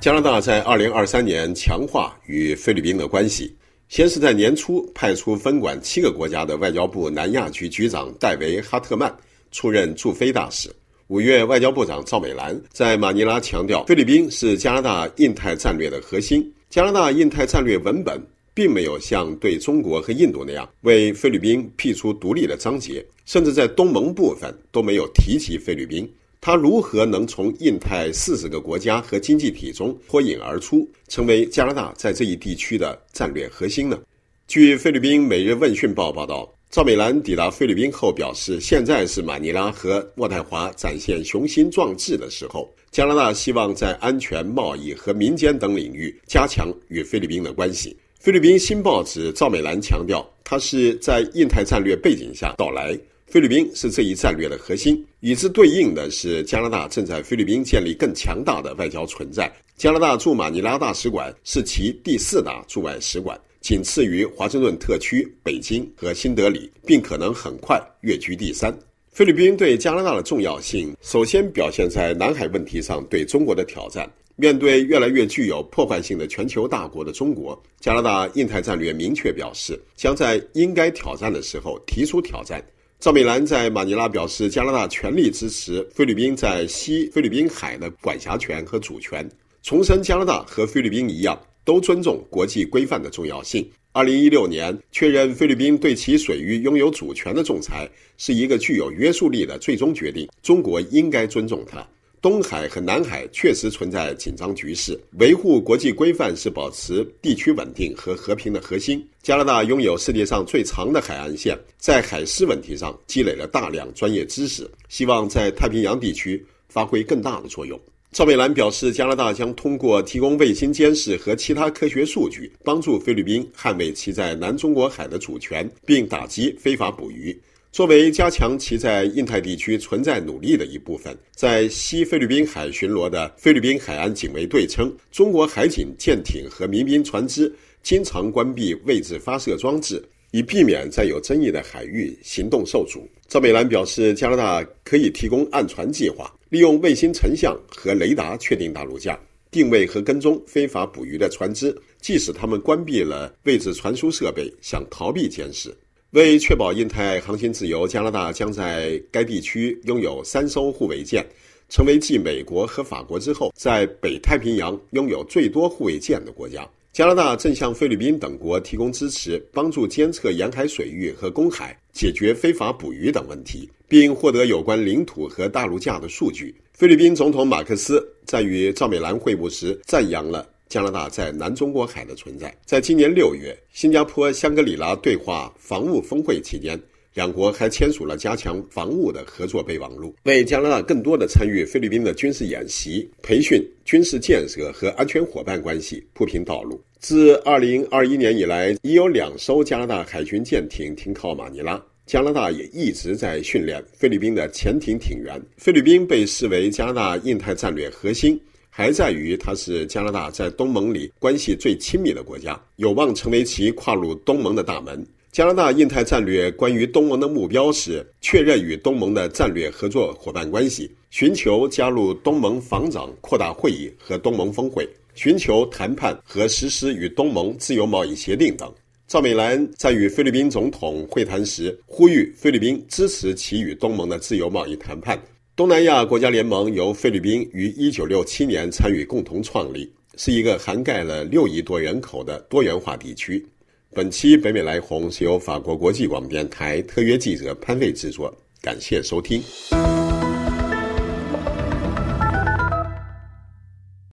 加拿大在二零二三年强化与菲律宾的关系，先是在年初派出分管七个国家的外交部南亚局局长戴维·哈特曼出任驻菲大使。五月，外交部长赵美兰在马尼拉强调，菲律宾是加拿大印太战略的核心。加拿大印太战略文本并没有像对中国和印度那样为菲律宾辟出独立的章节，甚至在东盟部分都没有提及菲律宾。他如何能从印太四十个国家和经济体中脱颖而出，成为加拿大在这一地区的战略核心呢？据菲律宾《每日问讯报》报道，赵美兰抵达菲律宾后表示，现在是马尼拉和渥太华展现雄心壮志的时候。加拿大希望在安全、贸易和民间等领域加强与菲律宾的关系。菲律宾新报纸赵美兰强调，她是在印太战略背景下到来。菲律宾是这一战略的核心，与之对应的是加拿大正在菲律宾建立更强大的外交存在。加拿大驻马尼拉大使馆是其第四大驻外使馆，仅次于华盛顿特区、北京和新德里，并可能很快跃居第三。菲律宾对加拿大的重要性，首先表现在南海问题上对中国的挑战。面对越来越具有破坏性的全球大国的中国，加拿大印太战略明确表示，将在应该挑战的时候提出挑战。赵美兰在马尼拉表示，加拿大全力支持菲律宾在西菲律宾海的管辖权和主权，重申加拿大和菲律宾一样都尊重国际规范的重要性。二零一六年确认菲律宾对其水域拥有主权的仲裁是一个具有约束力的最终决定，中国应该尊重它。东海和南海确实存在紧张局势，维护国际规范是保持地区稳定和和平的核心。加拿大拥有世界上最长的海岸线，在海事问题上积累了大量专业知识，希望在太平洋地区发挥更大的作用。赵美兰表示，加拿大将通过提供卫星监视和其他科学数据，帮助菲律宾捍卫其在南中国海的主权，并打击非法捕鱼。作为加强其在印太地区存在努力的一部分，在西菲律宾海巡逻的菲律宾海岸警卫队称，中国海警舰艇和民兵船只经常关闭位置发射装置，以避免在有争议的海域行动受阻。赵美兰表示，加拿大可以提供暗船计划，利用卫星成像和雷达确定大陆架，定位和跟踪非法捕鱼的船只，即使他们关闭了位置传输设备，想逃避监视。为确保印太航行自由，加拿大将在该地区拥有三艘护卫舰，成为继美国和法国之后，在北太平洋拥有最多护卫舰的国家。加拿大正向菲律宾等国提供支持，帮助监测沿海水域和公海，解决非法捕鱼等问题，并获得有关领土和大陆架的数据。菲律宾总统马克思在与赵美兰会晤时赞扬了。加拿大在南中国海的存在，在今年六月，新加坡香格里拉对话防务峰会期间，两国还签署了加强防务的合作备忘录，为加拿大更多的参与菲律宾的军事演习、培训、军事建设和安全伙伴关系铺平道路。自二零二一年以来，已有两艘加拿大海军舰艇停靠马尼拉，加拿大也一直在训练菲律宾的潜艇艇员。菲律宾被视为加拿大印太战略核心。还在于它是加拿大在东盟里关系最亲密的国家，有望成为其跨入东盟的大门。加拿大印太战略关于东盟的目标是确认与东盟的战略合作伙伴关系，寻求加入东盟防长扩大会议和东盟峰会，寻求谈判和实施与东盟自由贸易协定等。赵美兰在与菲律宾总统会谈时呼吁菲律宾支持其与东盟的自由贸易谈判。东南亚国家联盟由菲律宾于一九六七年参与共同创立，是一个涵盖了六亿多人口的多元化地区。本期北美来红是由法国国际广播电台特约记者潘卫制作，感谢收听。